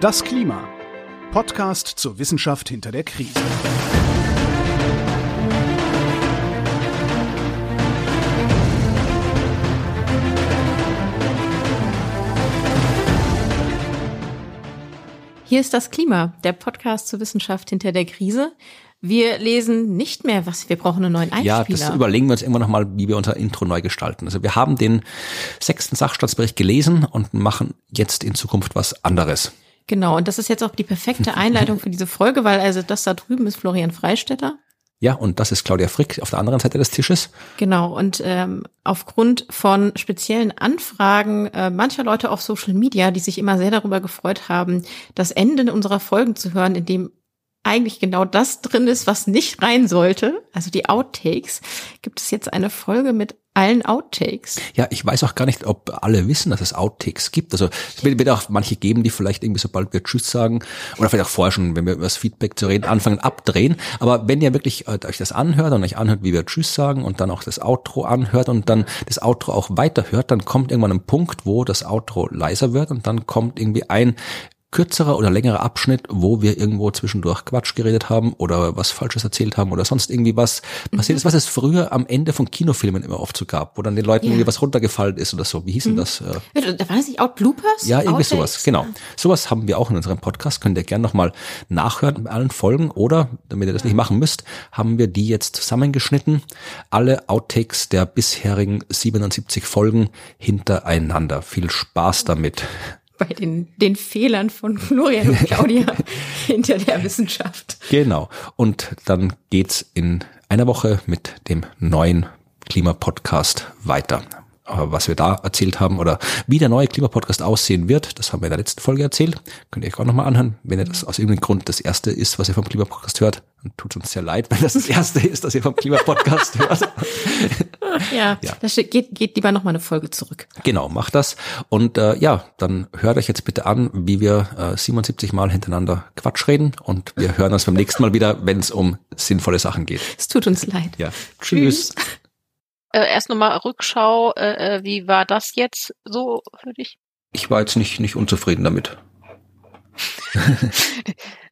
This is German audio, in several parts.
Das Klima. Podcast zur Wissenschaft hinter der Krise. Hier ist das Klima, der Podcast zur Wissenschaft hinter der Krise. Wir lesen nicht mehr, was wir brauchen einen neuen Einspieler. Ja, das überlegen wir uns immer noch mal, wie wir unser Intro neu gestalten. Also wir haben den sechsten Sachstandsbericht gelesen und machen jetzt in Zukunft was anderes. Genau, und das ist jetzt auch die perfekte Einleitung für diese Folge, weil also das da drüben ist Florian Freistetter. Ja, und das ist Claudia Frick auf der anderen Seite des Tisches. Genau, und ähm, aufgrund von speziellen Anfragen äh, mancher Leute auf Social Media, die sich immer sehr darüber gefreut haben, das Ende unserer Folgen zu hören, in dem eigentlich genau das drin ist, was nicht rein sollte, also die Outtakes, gibt es jetzt eine Folge mit allen Outtakes. Ja, ich weiß auch gar nicht, ob alle wissen, dass es Outtakes gibt. Also es wird, wird auch manche geben, die vielleicht irgendwie sobald wir Tschüss sagen oder vielleicht auch vorher schon, wenn wir über das Feedback zu reden, anfangen abdrehen. Aber wenn ihr wirklich äh, euch das anhört und euch anhört, wie wir Tschüss sagen und dann auch das Outro anhört und dann das Outro auch weiterhört, dann kommt irgendwann ein Punkt, wo das Outro leiser wird und dann kommt irgendwie ein kürzerer oder längerer Abschnitt, wo wir irgendwo zwischendurch Quatsch geredet haben oder was Falsches erzählt haben oder sonst irgendwie was passiert ist, was es früher am Ende von Kinofilmen immer oft so gab, wo dann den Leuten ja. irgendwie was runtergefallen ist oder so. Wie hieß denn mhm. das? Da war das nicht Out Bloopers? Ja, irgendwie Outtakes? sowas, genau. Sowas haben wir auch in unserem Podcast, könnt ihr gerne nochmal nachhören bei allen Folgen oder, damit ihr das nicht machen müsst, haben wir die jetzt zusammengeschnitten, alle Outtakes der bisherigen 77 Folgen hintereinander. Viel Spaß damit bei den, den Fehlern von Florian und Claudia hinter der Wissenschaft. Genau. Und dann geht's in einer Woche mit dem neuen Klimapodcast weiter. Aber was wir da erzählt haben oder wie der neue Klimapodcast aussehen wird, das haben wir in der letzten Folge erzählt. Könnt ihr euch auch nochmal anhören. Wenn ihr das aus irgendeinem Grund das erste ist, was ihr vom Klimapodcast hört, dann tut uns sehr leid, wenn das das erste ist, dass ihr vom Klimapodcast hört. Ja, ja. das geht, geht lieber nochmal eine Folge zurück. Genau, macht das. Und äh, ja, dann hört euch jetzt bitte an, wie wir äh, 77 Mal hintereinander Quatsch reden. Und wir hören uns beim nächsten Mal wieder, wenn es um sinnvolle Sachen geht. Es tut uns leid. Ja. Tschüss. Tschüss. Äh, erst nochmal Rückschau, äh, äh, wie war das jetzt so für dich? Ich war jetzt nicht, nicht unzufrieden damit.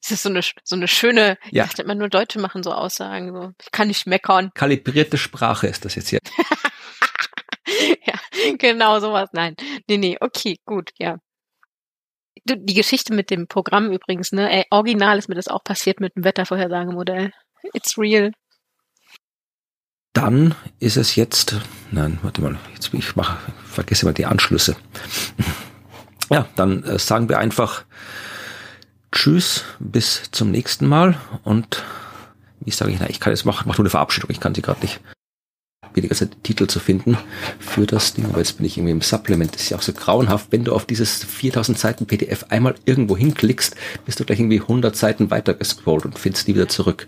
Es ist so eine, so eine schöne, ja. ich dachte immer nur Deutsche machen so Aussagen, so. Ich kann nicht meckern. Kalibrierte Sprache ist das jetzt hier. ja, genau sowas. Nein. Nee, nee, okay, gut, ja. Die Geschichte mit dem Programm übrigens, ne? Ey, original ist mir das auch passiert mit dem Wettervorhersagemodell. It's real. Dann ist es jetzt, nein, warte mal, jetzt ich mache, vergesse mal die Anschlüsse. Ja, dann äh, sagen wir einfach Tschüss, bis zum nächsten Mal und wie sage ich, na, ich kann jetzt machen, mach nur eine Verabschiedung, ich kann sie gerade nicht die ganze Titel zu finden für das Ding. Aber jetzt bin ich irgendwie im Supplement. Das ist ja auch so grauenhaft. Wenn du auf dieses 4000 Seiten PDF einmal irgendwo hinklickst, bist du gleich irgendwie 100 Seiten weiter gescrollt und findest die wieder zurück.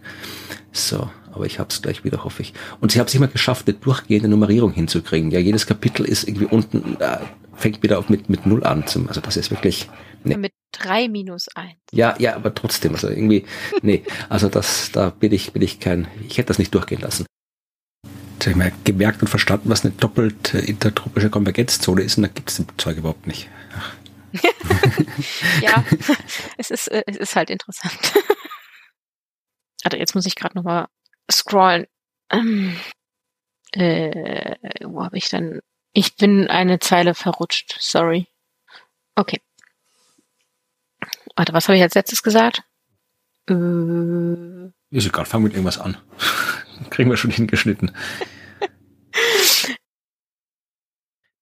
So, aber ich habe es gleich wieder, hoffe ich. Und sie haben es immer geschafft, eine durchgehende Nummerierung hinzukriegen. Ja, jedes Kapitel ist irgendwie unten, äh, fängt wieder auf mit, mit Null an. Zum, also das ist wirklich... Nee. Mit drei minus eins. Ja, ja, aber trotzdem, also irgendwie, nee, also das, da bin ich, bin ich kein, ich hätte das nicht durchgehen lassen sag ich mal, gemerkt und verstanden, was eine doppelte intertropische Konvergenzzone ist und da gibt es das Zeug überhaupt nicht. ja, es ist, äh, es ist halt interessant. Also jetzt muss ich gerade nochmal scrollen. Ähm, äh, wo habe ich denn? Ich bin eine Zeile verrutscht. Sorry. Okay. Warte, was habe ich als letztes gesagt? Äh, ist egal, fang mit irgendwas an. Kriegen wir schon hingeschnitten.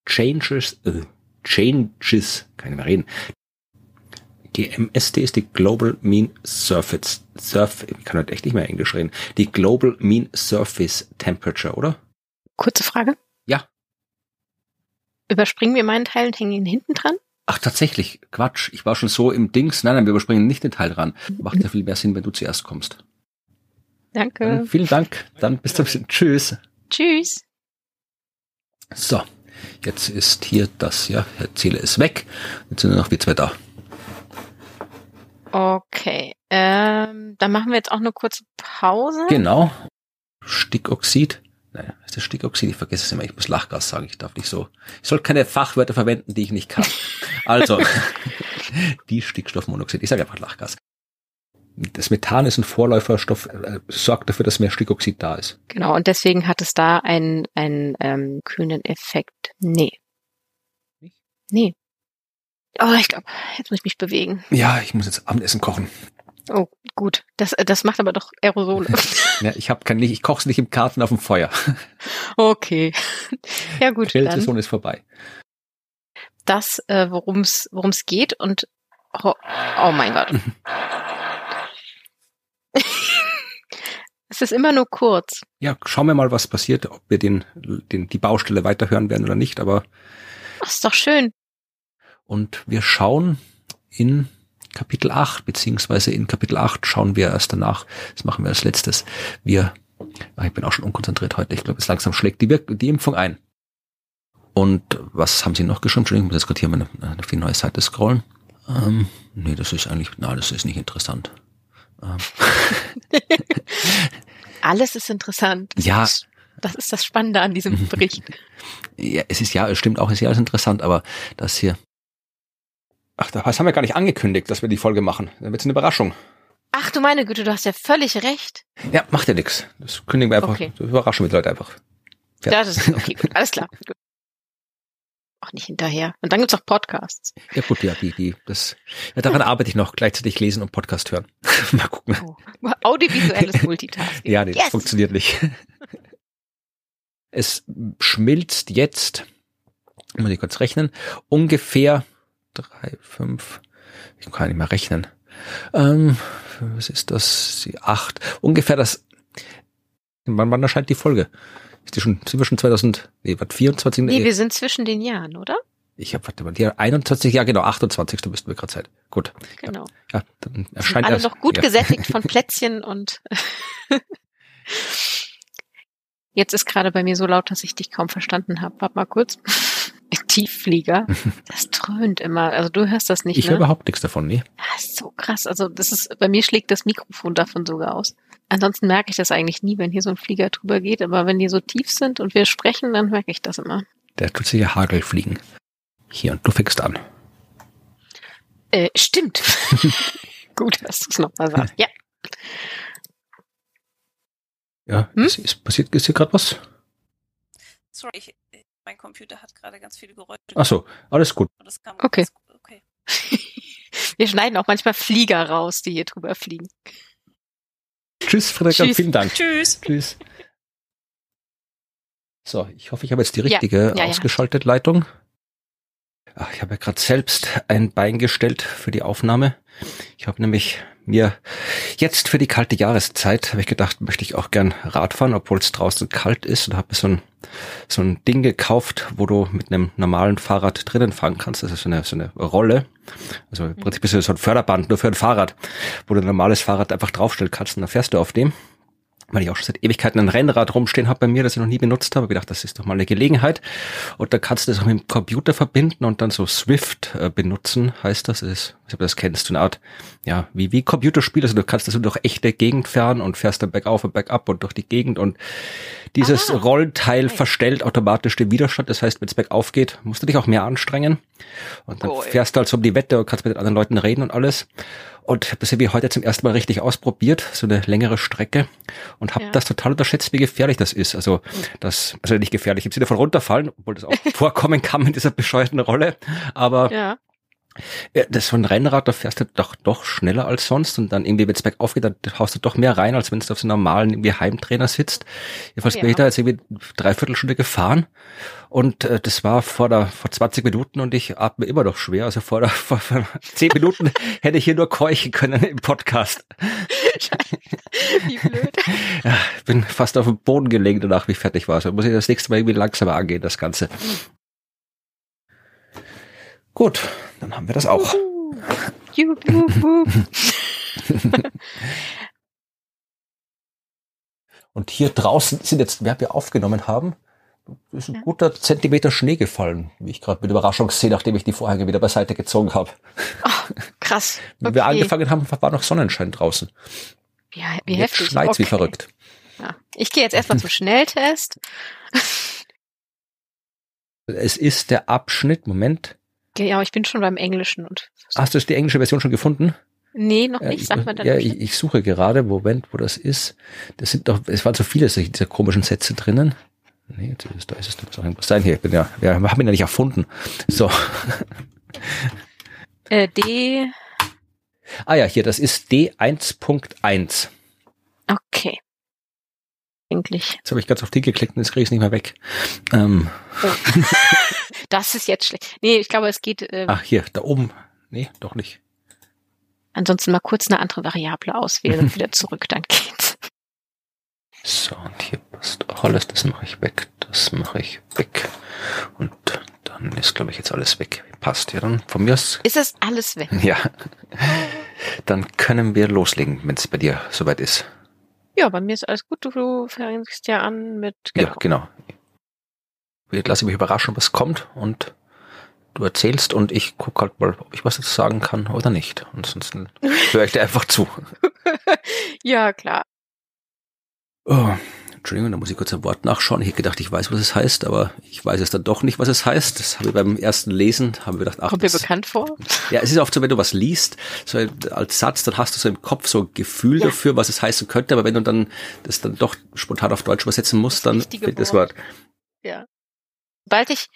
Changes, äh, Changes, kann ich mehr reden. Die MST ist die Global Mean Surface, Surf, ich kann halt echt nicht mehr Englisch reden. Die Global Mean Surface Temperature, oder? Kurze Frage. Ja. Überspringen wir meinen Teil und hängen ihn hinten dran? Ach, tatsächlich. Quatsch. Ich war schon so im Dings. Nein, nein, wir überspringen nicht den Teil dran. Macht ja viel mehr Sinn, wenn du zuerst kommst. Danke. Dann vielen Dank. Dann bis zum Tschüss. Tschüss. So. Jetzt ist hier das, ja, erzähle es weg. Jetzt sind nur noch wir zwei da. Okay. Ähm, dann machen wir jetzt auch eine kurze Pause. Genau. Stickoxid. nein, ist das Stickoxid? Ich vergesse es immer, ich muss Lachgas sagen, ich darf nicht so, ich soll keine Fachwörter verwenden, die ich nicht kann. Also, die Stickstoffmonoxid, ich sage einfach Lachgas. Das Methan ist ein Vorläuferstoff, äh, sorgt dafür, dass mehr Stickoxid da ist. Genau, und deswegen hat es da einen, einen ähm, kühlen Effekt. Nee. Nee. Oh, ich glaube, jetzt muss ich mich bewegen. Ja, ich muss jetzt Abendessen kochen. Oh, gut. Das, das macht aber doch Aerosole. ja, ich habe kein Licht, ich koche es nicht im Garten auf dem Feuer. Okay. Ja gut. Kältezone ist vorbei. Das, äh, worum es worum es geht und oh, oh mein Gott. es ist immer nur kurz. Ja, schauen wir mal, was passiert, ob wir den, den die Baustelle weiterhören werden oder nicht. Aber Ach, ist doch schön. Und wir schauen in Kapitel 8, beziehungsweise in Kapitel 8 schauen wir erst danach, das machen wir als letztes. Wir, ah, ich bin auch schon unkonzentriert heute, ich glaube, es langsam schlägt die, Wirk die Impfung ein. Und was haben Sie noch geschrieben? Entschuldigung, ich muss jetzt gerade hier meine, eine viel neue Seite scrollen. Ähm, nee, das ist eigentlich, na, das ist nicht interessant. Ähm. Alles ist interessant. Ja. Das ist das Spannende an diesem Bericht. ja, es ist ja, es stimmt auch, es ist ja alles interessant, aber das hier, Ach, das haben wir gar nicht angekündigt, dass wir die Folge machen. Dann wird's eine Überraschung. Ach du meine Güte, du hast ja völlig recht. Ja, macht ja nix. Das kündigen wir einfach. Okay. Überraschen wir die Leute einfach. Ja, das ist okay, gut, alles klar. Gut. Auch nicht hinterher. Und dann gibt's auch Podcasts. Ja gut, ja, die, die, das, ja, daran arbeite ich noch, gleichzeitig lesen und Podcast hören. Mal gucken. Oh. Audiovisuelles Multitasking. ja, nee, yes. das funktioniert nicht. Es schmilzt jetzt, muss ich kurz rechnen, ungefähr drei, fünf, ich kann nicht mehr rechnen. Ähm, was ist das? Die acht. Ungefähr das. Wann, wann erscheint die Folge? Ist die schon, sind wir schon 2000, nee, was, 24? Nee, wir sind zwischen den Jahren, oder? Ich habe, warte mal, die 21, ja genau, 28. müssten wir gerade Zeit. Gut. Genau. Ja, dann erscheint alle erst, noch gut ja. gesättigt von Plätzchen und jetzt ist gerade bei mir so laut, dass ich dich kaum verstanden habe. Warte mal kurz. Tiefflieger. Das dröhnt immer. Also du hörst das nicht. Ich ne? höre überhaupt nichts davon, nee. Das ist so krass. Also das ist, bei mir schlägt das Mikrofon davon sogar aus. Ansonsten merke ich das eigentlich nie, wenn hier so ein Flieger drüber geht. Aber wenn die so tief sind und wir sprechen, dann merke ich das immer. Der tut sich ja Hagel fliegen. Hier, und du fängst an. Äh, stimmt. Gut, dass du es nochmal sagst. Ja. Ja, Hm? ist, ist passiert, ist hier gerade was? Sorry, ich, mein Computer hat gerade ganz viele Geräusche. Ach so, alles gut. Und das kam Okay. ganz gut. okay. Wir schneiden auch manchmal Flieger raus, die hier drüber fliegen. Tschüss, Frederik, Tschüss. vielen Dank. Tschüss. Tschüss. So, ich hoffe, ich habe jetzt die Ja, richtige ja, ja. ausgeschaltet Leitung. Ach, ich habe ja gerade selbst ein Bein gestellt für die Aufnahme. Ich habe nämlich mir jetzt für die kalte Jahreszeit, habe ich gedacht, möchte ich auch gern Radfahren, obwohl es draußen kalt ist und habe mir so ein, so ein Ding gekauft, wo du mit einem normalen Fahrrad drinnen fahren kannst. Das ist so eine, so eine Rolle. Also im Prinzip ist es so ein Förderband nur für ein Fahrrad, wo du ein normales Fahrrad einfach draufstellen kannst und dann fährst du auf dem weil ich auch schon seit Ewigkeiten ein Rennrad rumstehen habe bei mir, das ich noch nie benutzt habe, gedacht, das ist doch mal eine Gelegenheit. Und da kannst du das auch mit dem Computer verbinden und dann so Swift äh, benutzen, heißt das. ist, ich ob du das kennst, so eine Art, ja, wie, wie Computerspiel. Also du kannst das durch echte Gegend fahren und fährst dann bergauf und bergab und durch die Gegend und dieses Ah, Rollenteil okay. verstellt automatisch den Widerstand. Das heißt, wenn es bergauf geht, musst du dich auch mehr anstrengen. Und dann Cool. fährst du halt so um die Wette und kannst mit den anderen Leuten reden und alles. Und habe das irgendwie heute zum ersten Mal richtig ausprobiert, so eine längere Strecke und habe Ja. das total unterschätzt, wie gefährlich das ist. Also das, also nicht gefährlich im Sinne von runterfallen, obwohl das auch vorkommen kann in dieser bescheuerten Rolle. Aber Ja. Das ist so ein Rennrad, da fährst du doch doch schneller als sonst und dann irgendwie, wenn es bergauf geht, dann haust du doch mehr rein, als wenn du auf so einem normalen irgendwie Heimtrainer sitzt. Jedenfalls bin Ja. ich da jetzt irgendwie dreiviertel Stunde gefahren und äh, das war vor der vor 20 Minuten und ich atme immer noch schwer. Also vor der vor, vor 10 Minuten hätte ich hier nur keuchen können im Podcast. Wie blöd. Ja, bin fast auf dem Boden gelegen danach, wie ich fertig war. Also muss ich das nächste Mal irgendwie langsamer angehen, das Ganze. Gut, dann haben wir das auch. Juhu, juhu. Und hier draußen sind jetzt, wer wir aufgenommen haben, ist ein Ja. guter Zentimeter Schnee gefallen, wie ich gerade mit Überraschung sehe, nachdem ich die Vorhänge wieder beiseite gezogen habe. Krass. Wenn wir Okay. angefangen haben, war noch Sonnenschein draußen. Ja, wie Jetzt heftig. schneit's wie Okay. verrückt. Ja. Ich gehe jetzt erstmal zum Schnelltest. Es ist der Abschnitt, Moment. Ja, ich bin schon beim Englischen und. Hast du die englische Version schon gefunden? Nee, noch Ja, nicht. ich, Sag mal dann. ja, ich, ich suche gerade, Moment, wo das ist. Das sind doch, es waren so viele solche- dieser komischen Sätze drinnen. Nee, ist, da ist es, da muss sein. Hier, ich bin ja, wir haben ihn ja nicht erfunden. So. äh, D. Ah ja, hier, das ist D1.1. Eigentlich. Jetzt habe ich ganz auf die geklickt und jetzt kriege ich es nicht mehr weg. Ähm, Das ist jetzt schlecht. Nee, ich glaube, es geht. Äh, ach, hier, da oben. Nee, doch nicht. ansonsten mal kurz eine andere Variable auswählen und wieder zurück, dann geht's. So, und hier passt auch alles. Das mache ich weg. Das mache ich weg. Und dann ist, glaube ich, jetzt alles weg. Passt ja dann von mir aus. Ist es alles weg? Ja. Dann können wir loslegen, wenn es bei dir soweit ist. Ja, bei mir ist alles gut. Du, fängst ja an mit. Ja, genau. Ich lasse mich überraschen, was kommt und du erzählst und ich gucke halt mal, ob ich was dazu sagen kann oder nicht. Ansonsten höre ich dir einfach zu. ja, klar. Oh, Entschuldigung, da muss ich kurz ein Wort nachschauen. Ich hätte gedacht, ich weiß, was es heißt, aber ich weiß es dann doch nicht, was es heißt. Das habe ich beim ersten Lesen, haben wir gedacht, ach, Kommt mir das, bekannt vor? ja, es ist oft so, wenn du was liest, so als Satz, dann hast du so im Kopf so ein Gefühl Ja. dafür, was es heißen könnte, aber wenn du dann das dann doch spontan auf Deutsch übersetzen musst, dann fehlt das Wort. Wort. Ja. Sobald ich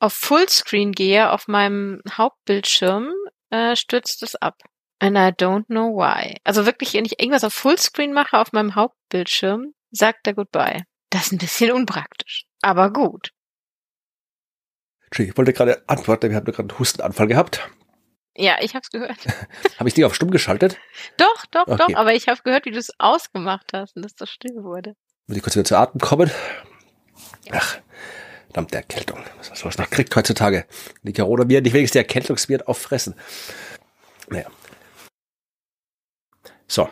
auf Fullscreen gehe, auf meinem Hauptbildschirm, äh, stürzt es ab. And I don't know why. Also wirklich, wenn ich irgendwas auf Fullscreen mache auf meinem Hauptbildschirm, sagt er Goodbye. Das ist ein bisschen unpraktisch. Aber gut. Entschuldigung, ich wollte gerade antworten, wir haben gerade einen Hustenanfall gehabt. Ja, ich hab's gehört. Habe ich die auf stumm geschaltet? Doch, doch, Okay. doch. Aber ich habe gehört, wie du es ausgemacht hast und dass das still wurde. Muss ich kurz wieder zu Atem kommen? Ach, verdammte Erkältung. Was man sowas noch kriegt heutzutage. Die Corona wird nicht wenigstens die Erkältungsviren auffressen. Naja. So.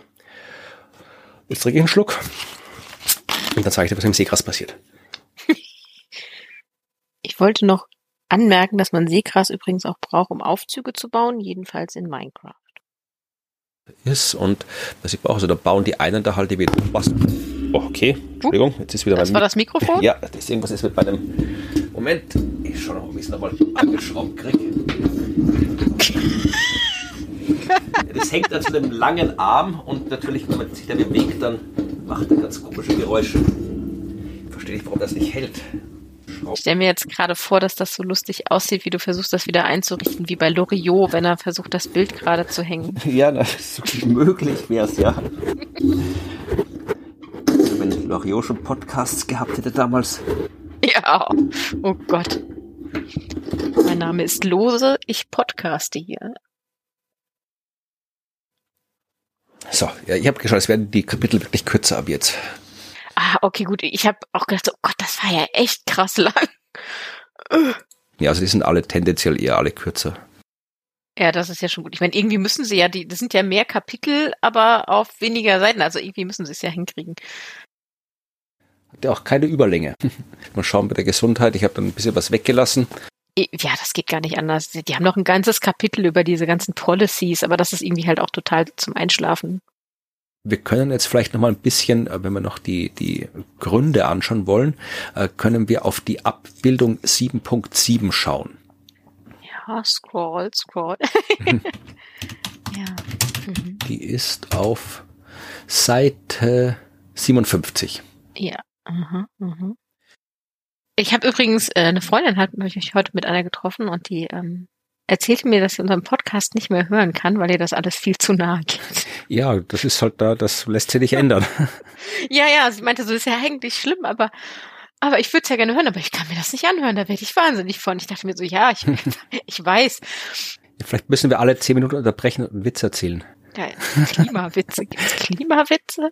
Jetzt trinke ich einen Schluck. Und dann zeige ich dir, was im Seegras passiert. Ich wollte noch anmerken, dass man Seegras übrigens auch braucht, um Aufzüge zu bauen, jedenfalls in Minecraft. Ist und was ich brauche, also da bauen die einen da halt die wieder was. Oh, okay. Entschuldigung, jetzt ist wieder Das mein war das Mikrofon? Ja, das ist irgendwas ist mit meinem. Moment, ich schau noch, ob ich es nochmal angeschraubt kriege. das hängt an so einem langen Arm und natürlich, wenn man sich da bewegt, dann macht er ganz komische Geräusche. Ich verstehe nicht, warum das nicht hält. Ich stelle mir jetzt gerade vor, dass das so lustig aussieht, wie du versuchst, das wieder einzurichten, wie bei Loriot, wenn er versucht, das Bild gerade zu hängen. Ja, das ist möglich wäre es, ja. Also wenn Loriot schon Podcasts gehabt hätte damals. Ja, oh Gott. Mein Name ist Lose, ich podcaste hier. So, ja, ich habe geschaut, es werden die Kapitel wirklich kürzer ab jetzt. Ah, okay, gut. Ich habe auch gedacht, oh Gott, das war ja echt krass lang. Ja, also die sind alle tendenziell eher alle kürzer. Ja, das ist ja schon gut. Ich meine, irgendwie müssen sie ja, die, das sind ja mehr Kapitel, aber auf weniger Seiten. Also irgendwie müssen sie es ja hinkriegen. Hat ja auch keine Überlänge. Mal schauen bei der Gesundheit. Ich habe dann ein bisschen was weggelassen. Ja, das geht gar nicht anders. Die haben noch ein ganzes Kapitel über diese ganzen Policies, aber das ist irgendwie halt auch total zum Einschlafen. Wir können jetzt vielleicht noch mal ein bisschen, äh, wenn wir noch die, die Gründe anschauen wollen, äh, können wir auf die Abbildung 7.7 schauen. Ja, scroll, scroll. ja. Mhm. Die ist auf Seite 57. Ja. Mhm, mhm. Ich habe übrigens, äh, eine Freundin hat mich heute mit einer getroffen und die ähm, erzählte mir, dass sie unseren Podcast nicht mehr hören kann, weil ihr das alles viel zu nahe geht. Ja, das ist halt da, das lässt sich nicht ändern. Ja, ja, sie meinte, so ist ja eigentlich schlimm, aber aber ich würde es ja gerne hören, aber ich kann mir das nicht anhören, da werde ich wahnsinnig von. Ich dachte mir so, ja, ich, ich weiß. Vielleicht müssen wir alle zehn Minuten unterbrechen und einen Witz erzählen. Ja, Klimawitze, gibt's Klimawitze?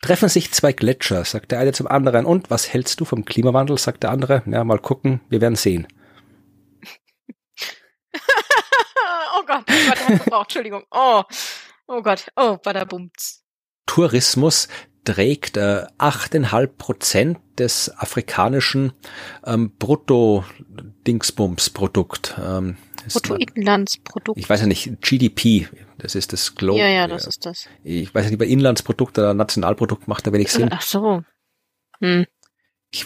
Treffen sich zwei Gletscher, sagt der eine zum anderen. Und was hältst du vom Klimawandel? sagt der andere. Ja, mal gucken, wir werden sehen. oh Gott, oh Gott, gebraucht, Entschuldigung. Oh, oh Gott, oh, badabumts. Tourismus trägt äh, 8,5 Prozent des afrikanischen ähm, Brutto-Dingsbums-Produkt. Ähm, Bruttoinlandsprodukt. Ich weiß ja nicht, GDP, das ist das Global. Ja, ja, das ist das. Ich weiß ja nicht, bei Inlandsprodukt oder Nationalprodukt macht da wenig Sinn. Ach so. Hm. Ich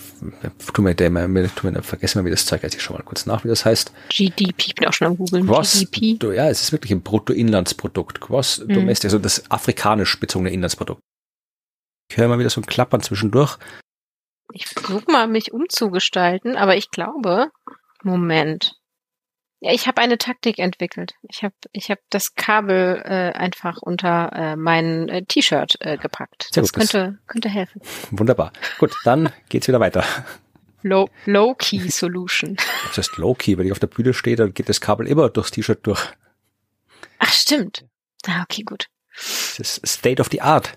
tu mir, der, mir, tu mir vergesse mal, wie das Zeug heißt. Ich schau mal kurz nach, wie das heißt. GDP, ich bin auch schon am googeln. Gross, GDP. du- ja, es ist wirklich ein Bruttoinlandsprodukt. Gross Hm. Domestic, also das afrikanisch bezogene Inlandsprodukt. Ich höre mal wieder so ein Klappern zwischendurch. Ich versuche mal, mich umzugestalten, aber ich glaube, Moment. Ja, ich habe eine Taktik entwickelt. Ich habe ich hab das Kabel äh, einfach unter äh, mein äh, T-Shirt äh, gepackt. Sehr das gut, das- könnte, könnte helfen. Wunderbar. Gut, dann geht's wieder weiter. Low, Low Key Solution. Das heißt Low-Key, wenn ich auf der Bühne stehe, dann geht das Kabel immer durchs T-Shirt durch. Ach, stimmt. Ah, okay, gut. Das ist State of the Art.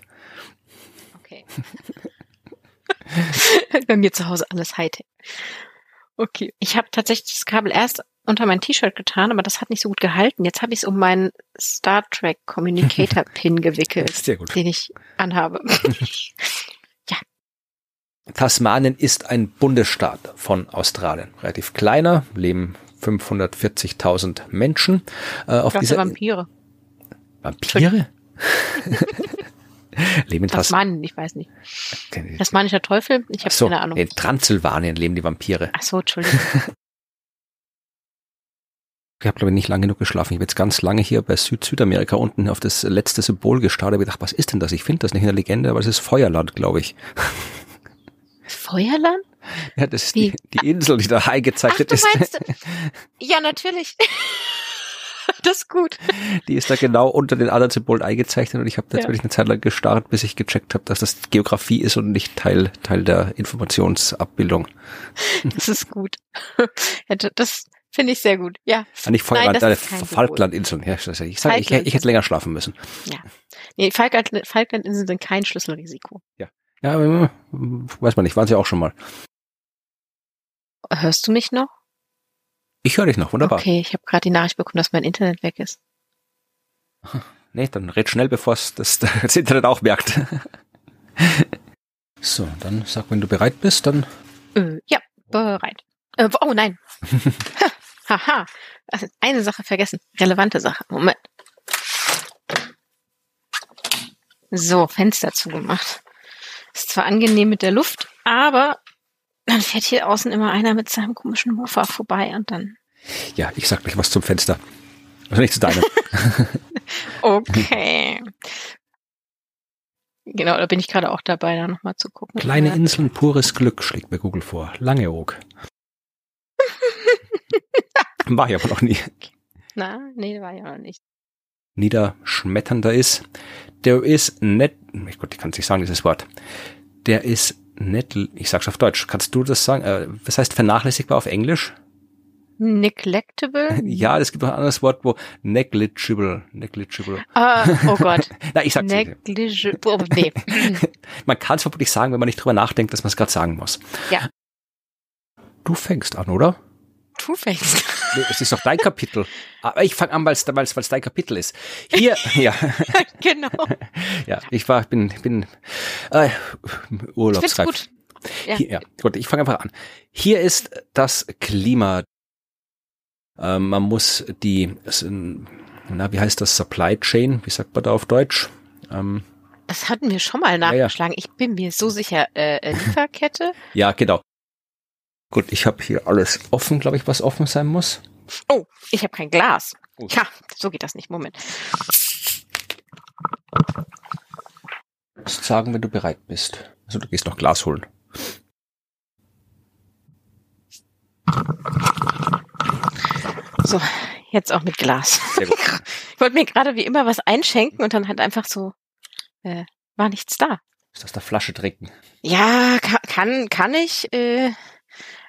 Okay. Bei mir zu Hause alles Hightech. Okay. Ich habe tatsächlich das Kabel erst unter mein T-Shirt getan, aber das hat nicht so gut gehalten. Jetzt habe ich es um meinen Star Trek Communicator Pin gewickelt, Sehr gut. den ich anhabe. Tasmanien ist ein Bundesstaat von Australien. Relativ kleiner, leben 540.000 Menschen. Äh, auf dieser Vampire. Vampire? leben in Tas Tasmanien, ich weiß nicht. Ach Tasmanischer Teufel? Ich habe so, keine Ahnung. in Transsilvanien leben die Vampire. Ach so, Entschuldigung. Ich habe, glaube ich, nicht lange genug geschlafen. Ich habe jetzt ganz lange hier bei Süd-Südamerika unten auf das letzte Symbol gestarrt. Ich gedacht, was ist denn das? Ich finde das nicht in der Legende, aber es ist Feuerland, glaube ich. Feuerland? Ja, das ist die, die Insel, die da Ach, eingezeichnet du ist. meinst, ja, natürlich. Das ist gut. Die ist da genau unter den anderen Symbolen eingezeichnet und ich habe Ja. natürlich eine Zeit lang gestarrt, bis ich gecheckt habe, dass das Geografie ist und nicht Teil, Teil der Informationsabbildung. Das ist gut. Das finde ich sehr gut. Ja. Ah, nicht Feuerland, äh. Falklandinseln. Ja, ich, sag, ich, ich hätte länger schlafen müssen. Nee, Falkland, Falklandinseln sind kein Schlüsselrisiko. Ja, aber, äh, weiß man nicht, waren sie auch schon mal. Hörst du mich noch? Ich höre dich noch, wunderbar. Okay, ich habe gerade die Nachricht bekommen, dass mein Internet weg ist. Nee, dann red schnell, bevor es das, das Internet auch merkt. so, dann sag, wenn du bereit bist, dann Äh, ja, bereit. Äh, oh nein. Haha. Also eine Sache vergessen. Relevante Sache. Moment. So, Fenster zugemacht. Ist zwar angenehm mit der Luft, aber dann fährt hier außen immer einer mit seinem komischen Mofa vorbei und dann. ja, ich sag gleich was zum Fenster. Also nicht zu deinem. Okay. Genau, da bin ich gerade auch dabei, da nochmal zu gucken. Kleine Ja. Inseln, pures Glück, schlägt mir Google vor. Langeoog. War ich aber noch nie. Na, nee, war ja noch nicht. Niederschmetternder ist. Der ist nett, ich Gott, ich kann es nicht sagen, dieses Wort. Der ist nett, ich sag's auf Deutsch. Kannst du das sagen? Äh, was heißt vernachlässigbar auf Englisch? Neglectable? Ja, es gibt noch ein anderes Wort, wo negligible, negligible. Ah, oh Gott. Na, ich sag's. Negligible. Oh, nee. Man kann es vermutlich sagen, wenn man nicht drüber nachdenkt, dass man es gerade sagen muss. Ja. Du fängst an, oder? Du fängst. Nee, Es ist doch dein Kapitel. Aber ich fange an, weil es dein Kapitel ist. Hier, ja, genau. ja, ich war, bin, bin äh, Ich urlaubsreif. gut. Ja. Hier, ja, gut, ich fange einfach an. Hier ist das Klima. Ähm, man muss die, ähm, na, wie heißt das, Supply Chain, wie sagt man da auf Deutsch? Ähm, Das hatten wir schon mal ja. nachgeschlagen. Ich bin mir so sicher. Äh, äh, Lieferkette? ja, genau. Gut, ich habe hier alles offen, glaube ich, was offen sein muss. Oh, ich habe kein Glas. Oh. Ja, so geht das nicht. Moment. Du musst sagen, wenn du bereit bist. Also du gehst noch Glas holen. So, jetzt auch mit Glas. Sehr gut. Ich wollte mir gerade wie immer was einschenken und dann halt einfach so, äh, war nichts da. Ist aus der Flasche trinken. Ja, kann, kann, kann ich, äh,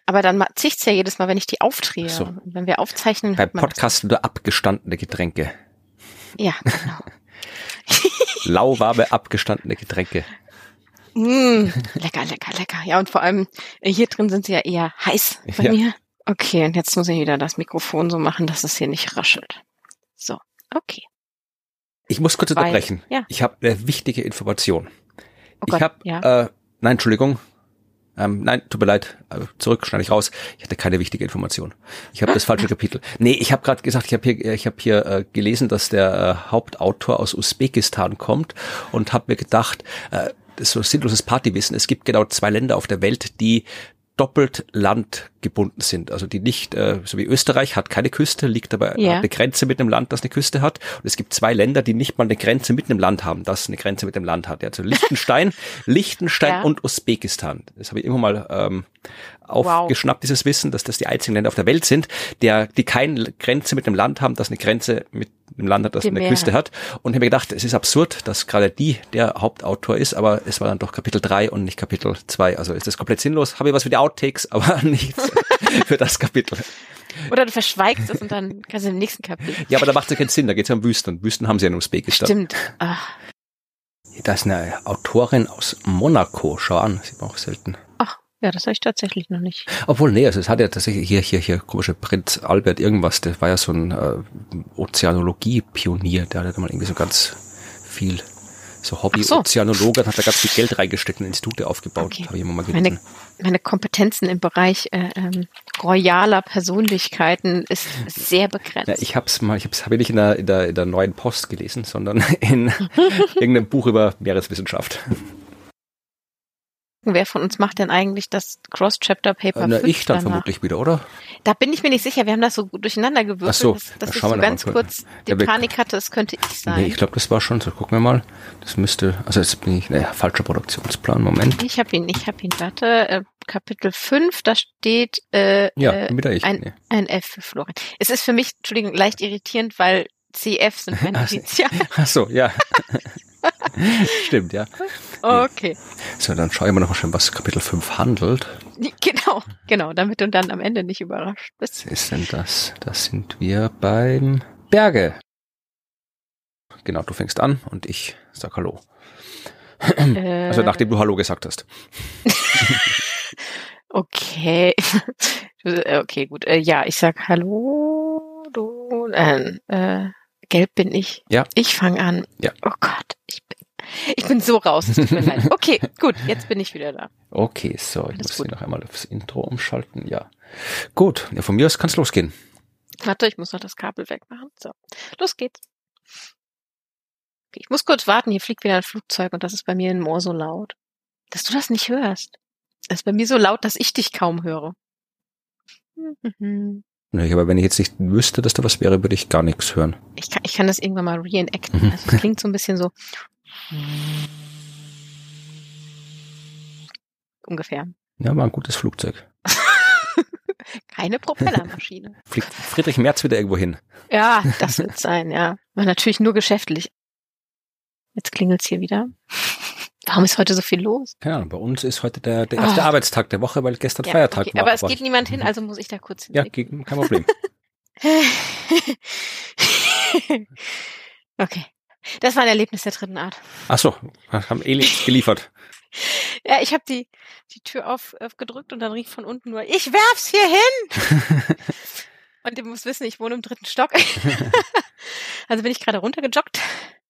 aber dann zischt's ja jedes Mal, wenn ich die aufdrehe. So. Und wenn wir aufzeichnen, Beim. Podcast nur abgestandene Getränke. Ja, genau. Lauwarme, abgestandene Getränke. Mm, lecker, lecker, lecker. Ja, und vor allem äh, hier drin sind sie ja eher heiß bei Ja. mir. Okay, und jetzt muss ich wieder das Mikrofon so machen, dass es hier nicht raschelt. So, okay. Ich muss kurz Weil- unterbrechen. ja. Ich habe eine wichtige Information. Oh ich Gott, habe, ja. äh, nein, Entschuldigung. Ähm, nein, tut mir leid, äh, zurück, schneide ich raus. Ich hatte keine wichtige Information. Ich habe das falsche Kapitel. Nee, ich habe gerade gesagt, ich habe hier, ich habe hier äh, gelesen, dass der äh, Hauptautor aus Usbekistan kommt und habe mir gedacht, äh, das ist so sinnloses Partywissen. Es gibt genau zwei Länder auf der Welt, die doppelt landgebunden sind. Also die nicht, äh, so wie Österreich hat keine Küste, liegt aber Ja. eine Grenze mit einem Land, das eine Küste hat. Und es gibt zwei Länder, die nicht mal eine Grenze mit einem Land haben, das eine Grenze mit dem Land hat. Ja, Also Liechtenstein, Liechtenstein Ja. und Usbekistan. Das habe ich immer mal ähm, aufgeschnappt, dieses Wissen, dass das die einzigen Länder auf der Welt sind, der, die keine Grenze mit einem Land haben, das eine Grenze mit einem Land hat, das Dem eine Meer Küste hat. Und ich habe mir gedacht, es ist absurd, dass gerade die der Hauptautor ist, aber es war dann doch Kapitel 3 und nicht Kapitel 2. Also ist das komplett sinnlos. Habe ich was für die Outtakes, aber nichts für das Kapitel. Oder du verschweigst es und dann kannst du im nächsten Kapitel. Ja, aber da macht es ja keinen Sinn, da geht es ja um Wüsten. Und Wüsten haben sie ja in Usbekistan. Stimmt. Ach, Da ist eine Autorin aus Monaco. Schau an, sieht man auch selten. Ja, das habe ich tatsächlich noch nicht. Obwohl, nee, also es hat ja tatsächlich hier, hier, hier, komische Prinz Albert irgendwas, der war ja so ein äh, Ozeanologie-Pionier, der hat ja mal irgendwie so ganz viel, so Ach so. Hobby-Ozeanologe, hat da ganz viel Geld reingesteckt und Institute aufgebaut, Okay. habe ich immer mal Meine, gelesen. meine Kompetenzen im Bereich äh, ähm, royaler Persönlichkeiten ist sehr begrenzt. Ja, ich hab's mal, ich habe ich nicht in der, in der in der neuen Post gelesen, sondern in irgendeinem Buch über Meereswissenschaft. Wer von uns macht denn eigentlich das Cross-Chapter-Paper Na, 5 ich dann danach? vermutlich wieder, oder? Da bin ich mir nicht sicher. Wir haben das so gut durcheinander gewürfelt, Ach so, dass, da dass ich so ganz mal. kurz die Ja, Panik hatte, es könnte ich sein. Nee, ich glaube, das war schon so. Gucken wir mal. Das müsste, also jetzt bin ich, naja, falscher Produktionsplan, Moment. Ich habe ihn, ich habe ihn. Warte, äh, Kapitel 5, da steht äh, Ja, äh, wieder ich. ein, nee. ein F für Florian. Es ist für mich, Entschuldigung, leicht irritierend, weil CF sind meine Ach, Initialen. Ach so, ja. Stimmt, ja. Okay. So, dann schauen wir noch mal schön, was Kapitel 5 handelt. Genau, genau, damit du dann am Ende nicht überrascht bist. Was ist denn das? Da sind wir beim Berge. Genau, du fängst an und ich sag Hallo. Äh, Also nachdem du Hallo gesagt hast. Okay. Okay, gut. Äh, ja, ich sag Hallo. Du, äh, äh, gelb bin ich. Ja. Ich fange an. Ja. Oh Gott, ich bin, so raus. Es tut mir leid. Okay, gut, jetzt bin ich wieder da. Okay, so, ich Alles muss gut. hier noch einmal aufs Intro umschalten. Ja. Gut, ja, von mir aus kann es losgehen. Warte, ich muss noch das Kabel wegmachen. So, los geht's. Okay, ich muss kurz warten. Hier fliegt wieder ein Flugzeug und das ist bei mir in Moor so laut, dass du das nicht hörst. Das ist bei mir so laut, dass ich dich kaum höre. Mhm. Nee, aber wenn ich jetzt nicht wüsste, dass da was wäre, würde ich gar nichts hören. Ich kann, ich kann das irgendwann mal reenacten. Mhm. Also es klingt so ein bisschen so ungefähr. Ja, war ein gutes Flugzeug. Keine Propellermaschine. Fliegt Friedrich Merz wieder irgendwo hin. ja, das wird sein, ja. Aber natürlich nur geschäftlich. Jetzt klingelt's hier wieder. Warum ist heute so viel los? Keine Ahnung, bei uns ist heute der, der erste Ah. Arbeitstag der Woche, weil gestern Ja, Feiertag okay. war. Aber es geht niemand hin, also muss ich da kurz Ja, hin. geht- kein Problem. okay. Das war ein Erlebnis der dritten Art. Ach so, haben Aliens geliefert. Ja, ich habe die, die Tür auf, aufgedrückt und dann rief von unten nur, ich werf's hier hin! und ihr müsst wissen, ich wohne im dritten Stock. also bin ich gerade runtergejoggt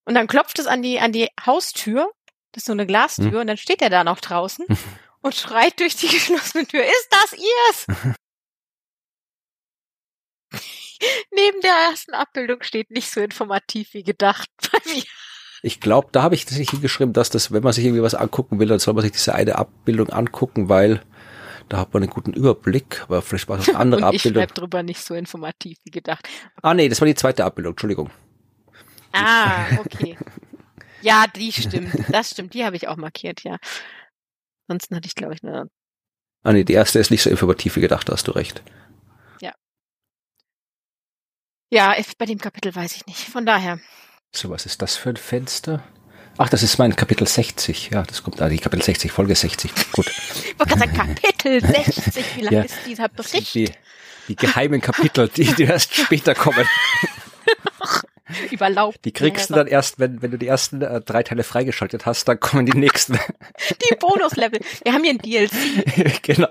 und dann klopft es an die, an die Haustür. Das ist so eine Glastür Hm. und dann steht er da noch draußen und schreit durch die geschlossene Tür, ist das ihr's? Neben der ersten Abbildung steht nicht so informativ wie gedacht bei mir. Ich glaube, da habe ich tatsächlich hingeschrieben, dass das, wenn man sich irgendwie was angucken will, dann soll man sich diese eine Abbildung angucken, weil da hat man einen guten Überblick, aber vielleicht war es eine andere und ich Abbildung. schreibe drüber nicht so informativ wie gedacht. Ah nee, das war die zweite Abbildung, Entschuldigung. Ah, okay. Ja, die stimmt. Das stimmt. Die habe ich auch markiert, ja. Ansonsten hatte ich, glaube ich, eine. Ah nee, die erste ist nicht so informativ wie gedacht, da hast du recht. Ja, bei dem Kapitel weiß ich nicht. Von daher. So, was ist das für ein Fenster? Ach, das ist mein Kapitel 60. Ja, das kommt, ah, die Kapitel 60, Folge 60. Gut. Ich wollte gerade sagen, Kapitel 60. Wie lang Ja. ist dieser Bericht? Die, die geheimen Kapitel, die, die erst später kommen. Über Laub. Die kriegst du dann erst, wenn, wenn du die ersten äh, drei Teile freigeschaltet hast, dann kommen die nächsten. Die Bonuslevel. Wir haben hier ein DLC. genau.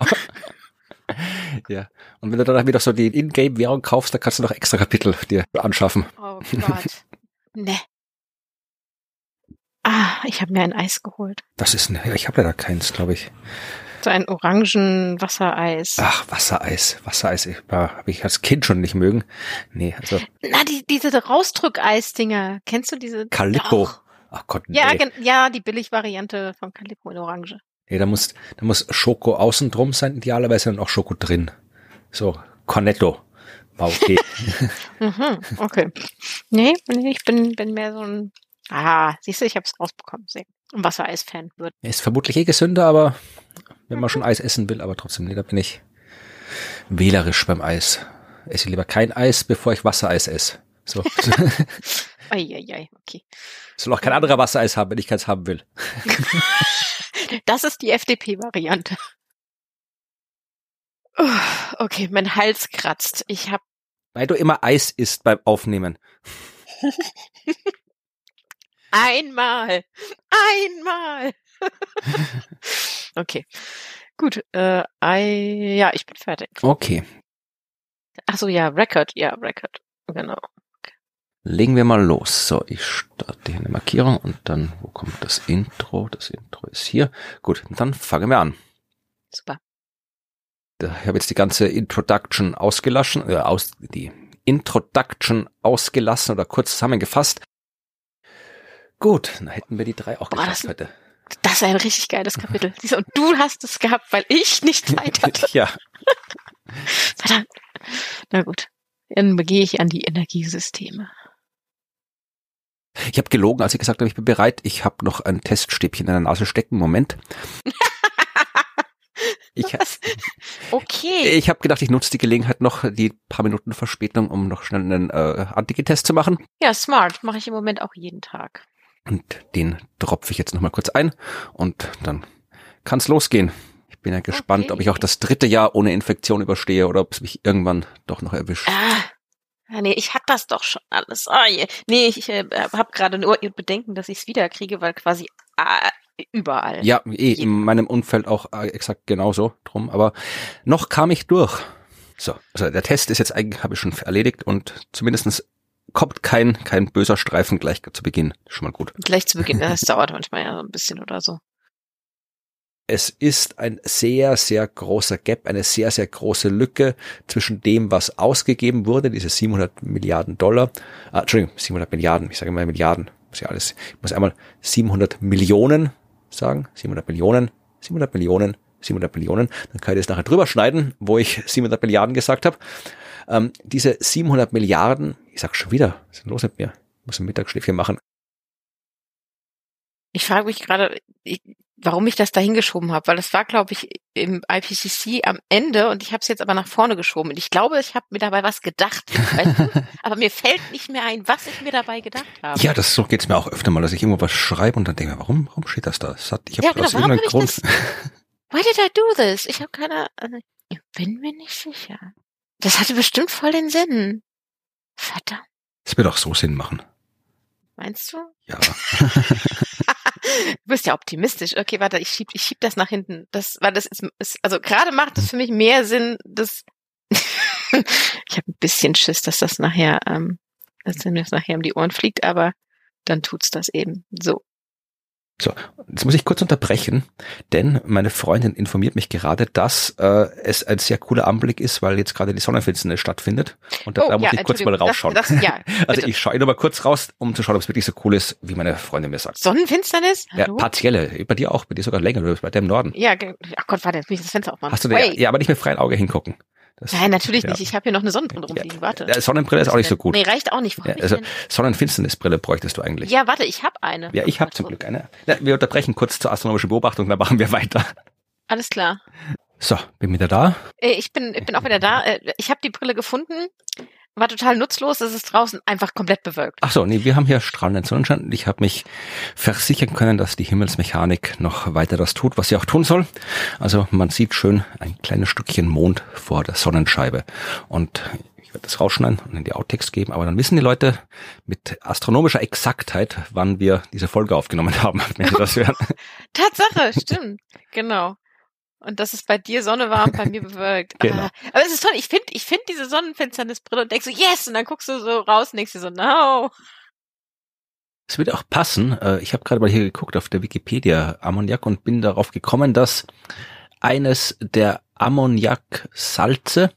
Ja. Und wenn du dann wieder so die Ingame-Währung kaufst, dann kannst du noch extra Kapitel dir anschaffen. Oh Gott. Ne. Ah, ich habe mir ein Eis geholt. Das ist, ne, ich habe leider keins, glaube ich. So ein orangen Wassereis. Ach, Wassereis. Wassereis ich, habe ich als Kind schon nicht mögen. Nee, also Na, die, diese Rausdrückeis-Dinger. Kennst du diese? Calippo. Doch. Ach Gott, nee. Ja, ja, die Billigvariante von Calippo in Orange. Nee da, muss, da muss Schoko außen drum sein, idealerweise dann auch Schoko drin. So, Cornetto. War okay. Mhm, okay. Nee, nee, ich bin, bin mehr so ein. Ah, siehst du, ich habe es rausbekommen. Sehr. Ein Wassereis-Fan wird. Ist vermutlich eh gesünder, aber wenn man schon Eis essen will, aber trotzdem, nee, da bin ich wählerisch beim Eis. Esse lieber kein Eis, bevor ich Wassereis esse. So. Eieiei, okay. Soll auch kein anderer Wassereis haben, wenn ich keins haben will. Das ist die FDP-Variante. Okay, mein Hals kratzt. Ich habe Weil du immer Eis isst beim Aufnehmen. einmal, einmal. okay, gut. Äh, ei, ja, ich bin fertig. Okay. Ach so, ja, Record, ja, Record, genau. Legen wir mal los. So, ich starte hier eine Markierung und dann, wo kommt das Intro? Das Intro ist hier. Gut, dann fangen wir an. Super. Ich habe jetzt die ganze Introduction ausgelassen, äh, aus, die Introduction ausgelassen oder kurz zusammengefasst. Gut, dann hätten wir die drei auch Boah, geschafft das- heute. Das ist ein richtig geiles Kapitel. Und du hast es gehabt, weil ich nicht Zeit hatte. ja, Verdammt. Na gut. Dann begehe ich an die Energiesysteme. Ich habe gelogen, als ich gesagt habe, ich bin bereit. Ich habe noch ein Teststäbchen in der Nase stecken. Moment. Ich, Was? Okay. ich habe gedacht, ich nutze die Gelegenheit noch, die paar Minuten Verspätung, um noch schnell einen äh, Antigen-Test zu machen. Ja, smart. Mache ich im Moment auch jeden Tag. Und den tropfe ich jetzt noch mal kurz ein und dann kann's losgehen. Ich bin ja gespannt, Okay. ob ich auch das dritte Jahr ohne Infektion überstehe oder ob es mich irgendwann doch noch erwischt. Ah. Ja, nee, ich hatte das doch schon alles. Ah, je. nee, ich äh, habe gerade nur Bedenken, dass ich es wieder kriege, weil quasi ah, überall. Ja, eh, in meinem Umfeld auch äh, exakt genauso drum, aber noch kam ich durch. So, also der Test ist jetzt eigentlich, habe ich schon erledigt und zumindestens kommt kein, kein böser Streifen gleich zu Beginn. Schon mal gut. Gleich zu Beginn. Das dauert manchmal ja so ein bisschen oder so. Es ist ein sehr, sehr großer Gap, eine sehr, sehr große Lücke zwischen dem, was ausgegeben wurde, diese 700 Milliarden Dollar, ah, Entschuldigung, 700 Milliarden, ich sage immer Milliarden, muss ja alles, ich muss einmal 700 Millionen sagen, 700 Millionen, 700 Millionen, 700 Millionen, dann kann ich das nachher drüber schneiden, wo ich 700 Milliarden gesagt habe. Ähm, diese 700 Milliarden, ich sag schon wieder, was ist denn los mit mir? Ich muss ein Mittagsschläfchen machen. Ich frage mich gerade, warum ich das da hingeschoben habe, weil das war, glaube ich, im IPCC am Ende und ich habe es jetzt aber nach vorne geschoben. Und ich glaube, ich habe mir dabei was gedacht. Weißt du? aber mir fällt nicht mehr ein, was ich mir dabei gedacht habe. Ja, das so geht's mir auch öfter mal, dass ich irgendwo was schreibe und dann denke warum, warum steht das da? Das hat, ich habe Ja, genau, aus irgendeinem Grund. Why did I do this? Ich habe keine. Also, ich bin mir nicht sicher. Das hatte bestimmt voll den Sinn. Verdammt, Das wird auch so Sinn machen. meinst du? Ja. Du bist ja optimistisch. Okay, warte, ich schieb, ich schieb das nach hinten. Das, weil das ist, ist also gerade macht es für mich mehr Sinn, dass ich habe ein bisschen Schiss, dass das nachher, ähm, dass mir das nachher um die Ohren fliegt, aber dann tut's das eben. So. So, jetzt muss ich kurz unterbrechen, denn meine Freundin informiert mich gerade, dass äh, es ein sehr cooler Anblick ist, weil jetzt gerade die Sonnenfinsternis stattfindet. Und da, Oh, da muss ja, ich kurz mal rausschauen. Das, das, ja, also ich schaue nur mal kurz raus, um zu schauen, ob es wirklich so cool ist, wie meine Freundin mir sagt. Sonnenfinsternis? Ja, Hallo? partielle. Bei dir auch, bei dir sogar länger, bei dir im Norden. Ja, ach Gott, warte, jetzt muss ich das Fenster aufmachen. Hast du da, ja, aber nicht mit freiem Auge hingucken. Das, Nein, natürlich ja. nicht. Ich habe hier noch eine Sonnenbrille rumliegen. Warte. Ja, Sonnenbrille ist auch nicht so gut. Nee, reicht auch nicht. Ja, also? Sonnenfinsternisbrille bräuchtest du eigentlich. ja warte, ich habe eine. Ja, ich habe zum Glück eine. Na, wir unterbrechen kurz zur astronomischen Beobachtung, dann machen wir weiter. Alles klar. So, bin wieder da. Äh, Ich bin, ich bin auch wieder da. Äh, Ich habe die Brille gefunden. War total nutzlos. Es ist draußen einfach komplett bewölkt. Ach so, nee, wir haben hier strahlenden Sonnenschein. Ich habe mich versichern können, dass die Himmelsmechanik noch weiter das tut, was sie auch tun soll. Also man sieht schön ein kleines Stückchen Mond vor der Sonnenscheibe. Und ich werde das rausschneiden und in die Outtext geben, aber dann wissen die Leute mit astronomischer Exaktheit, wann wir diese Folge aufgenommen haben, wenn sie das hören. Tatsache, stimmt. Genau. Und das ist bei dir Sonne war und bei mir bewölkt. Genau. Ah, aber es ist toll. Ich finde, ich finde diese Sonnenfinsternisbrille und denkst so, yes! Und dann guckst du so raus und denkst dir so, no. Es würde auch passen. äh, Ich habe gerade mal hier geguckt auf der Wikipedia Ammoniak und bin darauf gekommen, dass eines der Ammoniaksalze.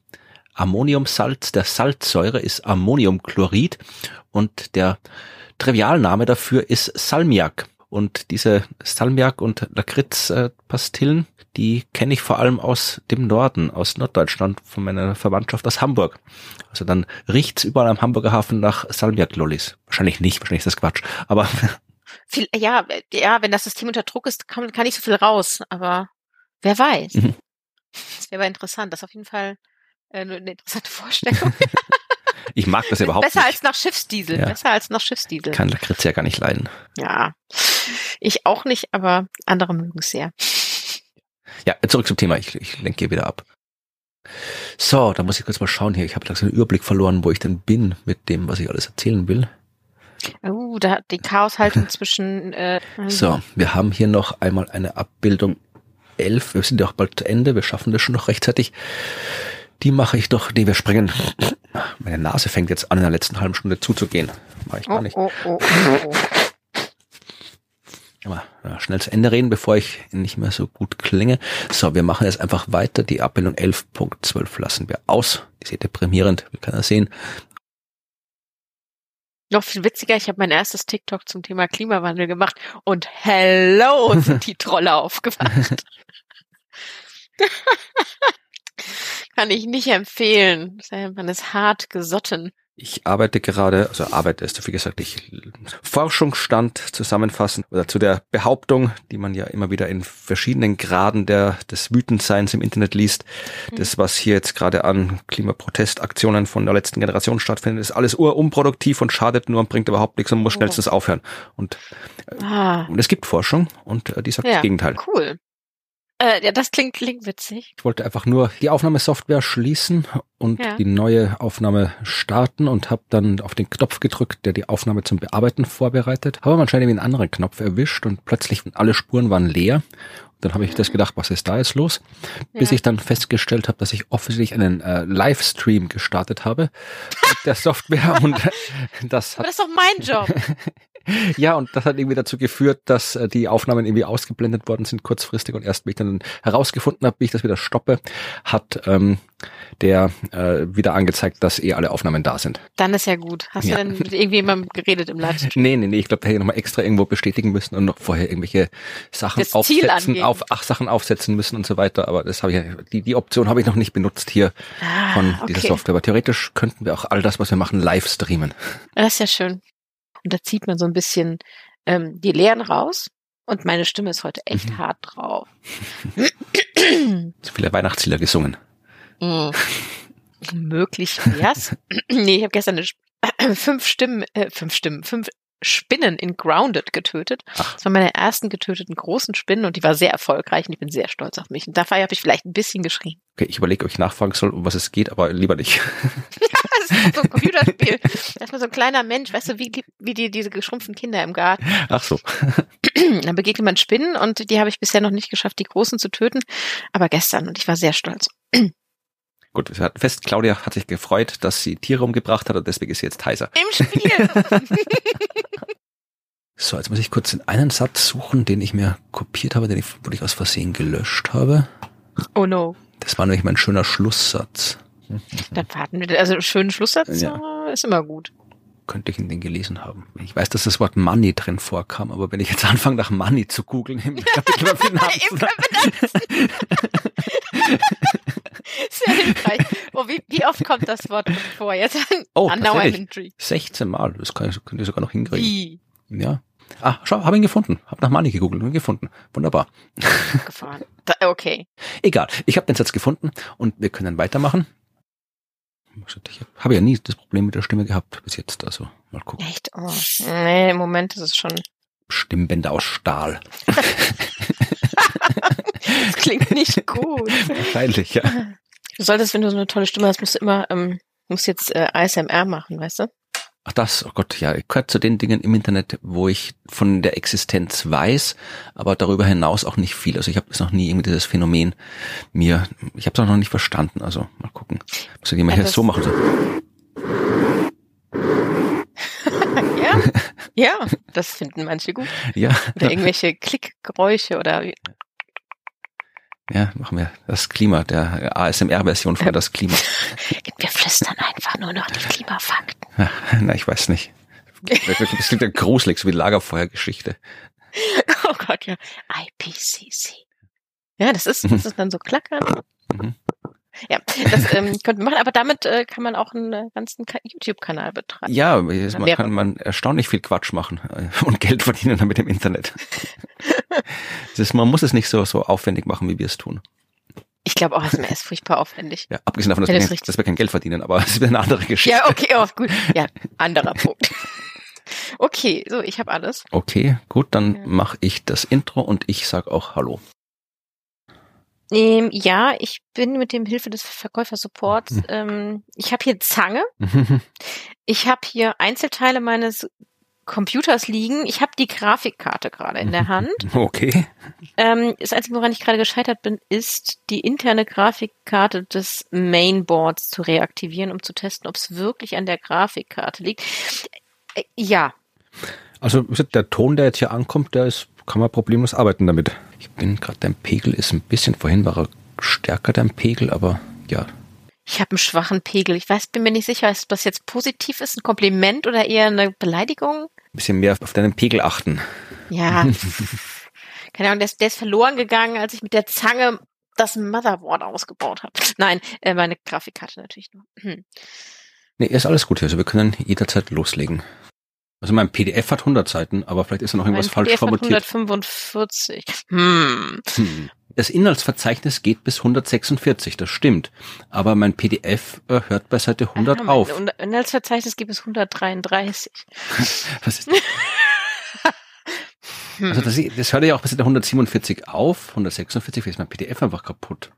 Ammoniumsalz der Salzsäure ist Ammoniumchlorid und der Trivialname dafür ist Salmiak. Und diese Salmiak- und Lakritz-Pastillen, die kenne ich vor allem aus dem Norden, aus Norddeutschland, von meiner Verwandtschaft aus Hamburg. Also dann riecht's überall am Hamburger Hafen nach Salmiak-Lollis. Wahrscheinlich nicht, wahrscheinlich ist das Quatsch. Aber Viel, ja, ja, wenn das System unter Druck ist, kann, kann nicht so viel raus, aber wer weiß. Mhm. Das wäre aber interessant. Das ist auf jeden Fall äh, eine interessante Vorstellung. ich mag das überhaupt Besser nicht. als nach Schiffsdiesel. Besser als nach Schiffsdiesel. Ich kann Lakritz ja gar nicht leiden. Ja. Ich auch nicht, aber andere mögen es sehr. Ja, zurück zum Thema. Ich, ich lenke hier wieder ab. So, da muss ich kurz mal schauen hier. Ich habe langsam den Überblick verloren, wo ich denn bin mit dem, was ich alles erzählen will. Uh, da hat die Chaoshaltung zwischen äh, So, wir haben hier noch einmal eine Abbildung 11. Wir sind ja auch bald zu Ende. Wir schaffen das schon noch rechtzeitig. Die mache ich doch, nee, wir springen. Meine Nase fängt jetzt an, in der letzten halben Stunde zuzugehen. Mache ich gar oh, nicht. oh, oh, oh, oh. Aber ja, schnell zu Ende reden, bevor ich nicht mehr so gut klinge. So, wir machen jetzt einfach weiter. Die Abbildung 11.12 lassen wir aus. Die ist deprimierend, will keiner sehen. Noch viel witziger, ich habe mein erstes TikTok zum Thema Klimawandel gemacht und hello sind die Trolle aufgewacht. Kann ich nicht empfehlen. Man ist hart gesotten. Ich arbeite gerade, also arbeite ist, wie gesagt, ich Forschungsstand zusammenfassen oder zu der Behauptung, die man ja immer wieder in verschiedenen Graden der, des Wütendseins im Internet liest. Das, was hier jetzt gerade an Klimaprotestaktionen von der letzten Generation stattfindet, ist alles urunproduktiv und schadet nur und bringt überhaupt nichts und muss Oh. schnellstens aufhören. Und, Ah, und es gibt Forschung und äh, die sagt ja, das Gegenteil. cool. Äh, ja, das klingt, klingt witzig. Ich wollte einfach nur die Aufnahmesoftware schließen und Ja. die neue Aufnahme starten und habe dann auf den Knopf gedrückt, der die Aufnahme zum Bearbeiten vorbereitet. Habe aber anscheinend einen anderen Knopf erwischt und plötzlich alle Spuren waren leer. Und dann habe ich das gedacht, was ist da jetzt los? Bis Ja. ich dann festgestellt habe, dass ich offensichtlich einen äh, Livestream gestartet habe mit der Software und das Aber hat das ist doch mein Job. ja, und das hat irgendwie dazu geführt, dass äh, die Aufnahmen irgendwie ausgeblendet worden sind kurzfristig und erst, wie ich dann herausgefunden habe, wie ich das wieder stoppe, hat ähm, der äh, wieder angezeigt, dass eh alle Aufnahmen da sind. Dann ist ja gut. Hast Ja. du denn mit irgendjemandem geredet im Livestream? Nee, nee, nee, ich glaube, da hätte ich nochmal extra irgendwo bestätigen müssen und noch vorher irgendwelche Sachen Das aufsetzen, auf ach, Sachen aufsetzen müssen und so weiter, aber das habe ich die die Option habe ich noch nicht benutzt hier Ah, von dieser okay. Software, aber theoretisch könnten wir auch all das, was wir machen, live streamen. Das ist ja schön. Und da zieht man so ein bisschen ähm, die Leeren raus. Und meine Stimme ist heute echt Mhm. hart drauf. So viele Weihnachtslieder gesungen. Mm. Möglich wär's. nee, ich habe gestern eine, Sp- fünf Stimmen, äh, fünf Stimmen, fünf Spinnen in Grounded getötet. Ach. Das waren meine ersten getöteten großen Spinnen und die war sehr erfolgreich und ich bin sehr stolz auf mich. Und dafür habe ich vielleicht ein bisschen geschrien. Okay, ich überlege, ob ich nachfragen soll, um was es geht, aber lieber nicht. Das ist so ein Computerspiel. Da ist mal so ein kleiner Mensch, weißt du, wie, die- wie die, diese geschrumpften Kinder im Garten. Ach so. Dann begegnet man Spinnen und die habe ich bisher noch nicht geschafft, die großen zu töten. Aber gestern und ich war sehr stolz. Gut, wir hatten fest, Claudia hat sich gefreut, dass sie Tiere umgebracht hat und deswegen ist sie jetzt heiser. Im Spiel. So, jetzt muss ich kurz den einen Satz suchen, den ich mir kopiert habe, den ich, wo ich aus Versehen gelöscht habe. oh no. Das war nämlich mein schöner Schlusssatz. Dann warten wir. Also schönen Schlusssatz Ja. äh, ist immer gut. Könnte ich in den gelesen haben. Ich weiß, dass das Wort Money drin vorkam, aber wenn ich jetzt anfange, nach Money zu googeln, im Kapitel über Finanzen, Sehr hilfreich. Oh, wie, wie oft kommt das Wort vor? Jetzt Oh, now I'm tatsächlich. intrigued. 16 Mal, das kann ich, könnte ich sogar noch hinkriegen. Wie Ja. Ah, schau, habe ihn gefunden. Hab nach Money gegoogelt und ihn gefunden. Wunderbar. gefahren. Da, okay. Egal, ich habe den Satz gefunden und wir können weitermachen. Ich habe ja nie das Problem mit der Stimme gehabt bis jetzt, also mal gucken. Echt? Oh. Nee, im Moment ist es schon. Stimmbänder aus Stahl. Das klingt nicht gut. Wahrscheinlich, ja. Du solltest, wenn du so eine tolle Stimme hast, musst du immer, ähm, musst jetzt äh, ASMR machen, weißt du? Ach das, oh Gott, ja, ich gehört zu den Dingen im Internet, wo ich von der Existenz weiß, aber darüber hinaus auch nicht viel. Also ich habe das noch nie irgendwie dieses Phänomen mir, ich habe es auch noch nicht verstanden. Also mal gucken. Muss ich jemand Ja, hier das- so machen? So. ja. Ja, das finden manche gut. Ja, Oder irgendwelche Klickgeräusche oder Ja, machen wir das Klima, der ASMR-Version von das Klima. Wir flüstern einfach nur noch die Klimafakten. Ja, na, ich weiß nicht. Das klingt ja gruselig, so wie Lagerfeuergeschichte. Oh Gott, ja. IPCC. Ja, das ist, das ist dann so klackern. Mhm. Ja, das ähm, könnte man machen, aber damit äh, kann man auch einen äh, ganzen Ka- YouTube-Kanal betreiben. Ja, man mehrere. kann man erstaunlich viel Quatsch machen äh, und Geld verdienen damit im Internet. Das ist, man muss es nicht so, so aufwendig machen, wie wir es tun. Ich glaube auch, ASMR ist furchtbar aufwendig. Ja, abgesehen davon, dass, Ja, wir, das richtig. dass wir kein Geld verdienen, aber das ist eine andere Geschichte. Ja, okay, oh, gut. Ja, anderer Punkt. Okay, so, ich habe alles. Okay, gut, dann Ja. mache ich das Intro und ich sag auch Hallo. Ähm, ja, ich bin mit dem Hilfe des Verkäufersupports. Mhm. Ähm, ich habe hier Zange. Ich habe hier Einzelteile meines Computers liegen. Ich habe die Grafikkarte gerade in der Hand. Okay. Ähm, das Einzige, woran ich gerade gescheitert bin, ist die interne Grafikkarte des Mainboards zu reaktivieren, um zu testen, ob es wirklich an der Grafikkarte liegt. Äh, ja, Also der Ton, der jetzt hier ankommt, der ist, kann man problemlos arbeiten damit. Ich bin gerade, dein Pegel ist ein bisschen, vorhin war er stärker, dein Pegel, aber ja. ich habe einen schwachen Pegel. Ich weiß, bin mir nicht sicher, ob das jetzt positiv ist, ein Kompliment oder eher eine Beleidigung. Ein bisschen mehr auf deinen Pegel achten. Ja. Keine Ahnung, der ist, der ist verloren gegangen, als ich mit der Zange das Motherboard ausgebaut habe. Nein, äh, meine Grafikkarte natürlich nur. Hm. Nee, ist alles gut hier. Also wir können jederzeit loslegen. Also mein PDF hat 100 Seiten, aber vielleicht ist da noch irgendwas Mein falsch PDF hat formatiert. 145. Hm. Hm. Das Inhaltsverzeichnis geht bis 146, das stimmt. Aber mein PDF äh, hört bei Seite 100 Ah, mein auf. Inhaltsverzeichnis gibt es 133. Was ist, Hm. also das, das hört ja auch bei Seite 147 auf, 146 ist mein PDF einfach kaputt.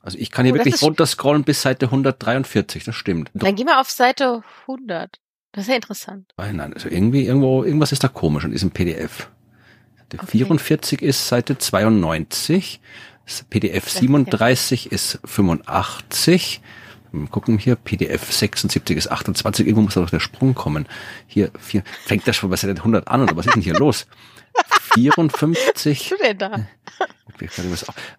Also ich kann hier Oh, das wirklich runterscrollen bis Seite 143, das stimmt. Dann geh mal auf Seite 100. Das ist ja interessant. Nein, nein, also irgendwie, irgendwo, irgendwas ist da komisch an diesem PDF. Seite Okay. 44 ist Seite 92, das PDF ist ja- 37 ist 85. Mal gucken hier, PDF 76 ist 28, irgendwo muss da doch der Sprung kommen. Hier, vier, fängt das schon bei Seite 100 an oder was ist denn hier los? 54. Was denn da?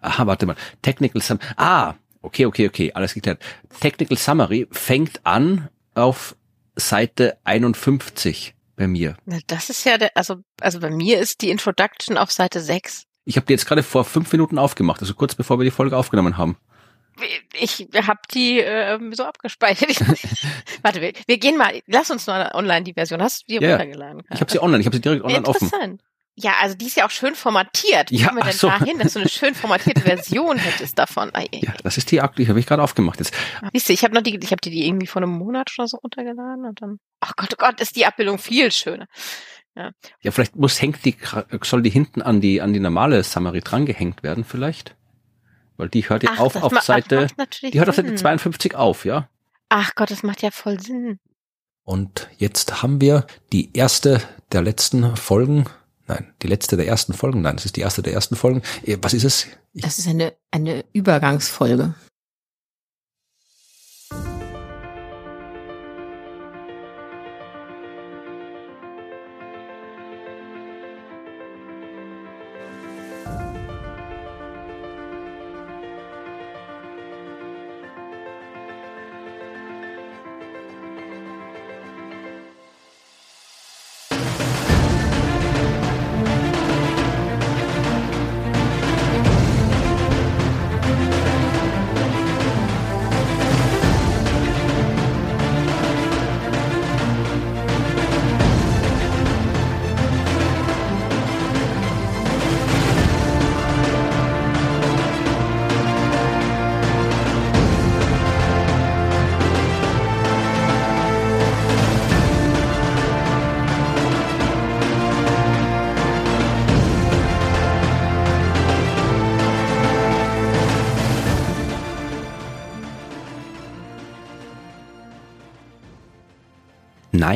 Aha, warte mal. Technical Sum. Ah, okay, okay, okay, alles geklärt. Technical Summary fängt an auf Seite 51 bei mir. Na, das ist ja der, also, also bei mir ist die Introduction auf Seite 6. Ich habe die jetzt gerade vor fünf Minuten aufgemacht, also kurz bevor wir die Folge aufgenommen haben. Ich habe die ähm, so abgespeichert. Ich, warte, wir, wir gehen mal, lass uns mal online die Version. Hast du die ja. runtergeladen? Ich habe sie online, ich habe sie direkt online offen. Interessant. Ja, also die ist ja auch schön formatiert. Wie Ja, kommen wir denn so. dahin, dass du eine schön formatierte Version hättest davon? Ei, ei, Ja, das ist die aktuelle, die habe ich gerade aufgemacht jetzt. ei. Siehst du, ich habe noch die, ich habe die, die irgendwie vor einem Monat oder so runtergeladen und dann, ach Gott, oh Gott, ist die Abbildung viel schöner. Ja, vielleicht muss hängt die soll die hinten an die an die normale Summary drangehängt werden vielleicht, weil die hört ja Ach, auf auf ma- Seite die hört auf Seite Sinn. 52 auf, ja. Ach Gott, das macht ja voll Sinn. Und jetzt haben wir die erste der letzten Folgen. Nein, die letzte der ersten Folgen. Nein, das ist die erste der ersten Folgen. Eh, Was ist es? Ich, Das ist eine, eine Übergangsfolge.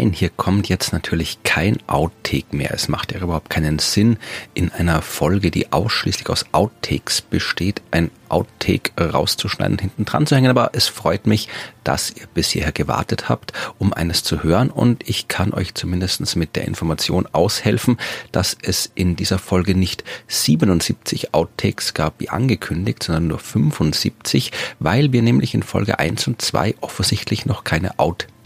Nein, hier kommt jetzt natürlich kein Outtake mehr. Es macht ja überhaupt keinen Sinn, in einer Folge, die ausschließlich aus Outtakes besteht, ein Outtake rauszuschneiden und hinten dran zu hängen. Aber es freut mich, dass ihr bis hierher gewartet habt, um eines zu hören. Und ich kann euch zumindest mit der Information aushelfen, dass es in dieser Folge nicht 77 Outtakes gab, wie angekündigt, sondern nur 75, weil wir nämlich in Folge 1 und 2 offensichtlich noch keine Outtakes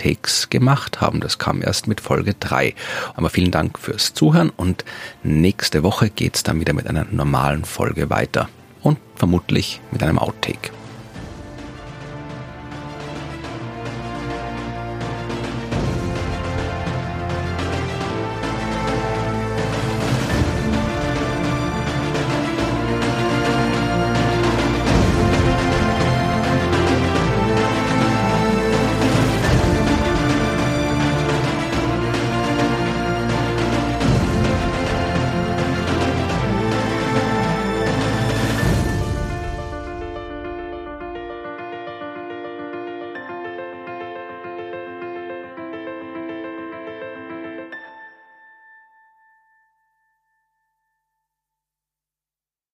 gemacht haben. Das kam erst mit Folge 3. Aber vielen Dank fürs Zuhören und nächste Woche geht's dann wieder mit einer normalen Folge weiter und vermutlich mit einem Outtake.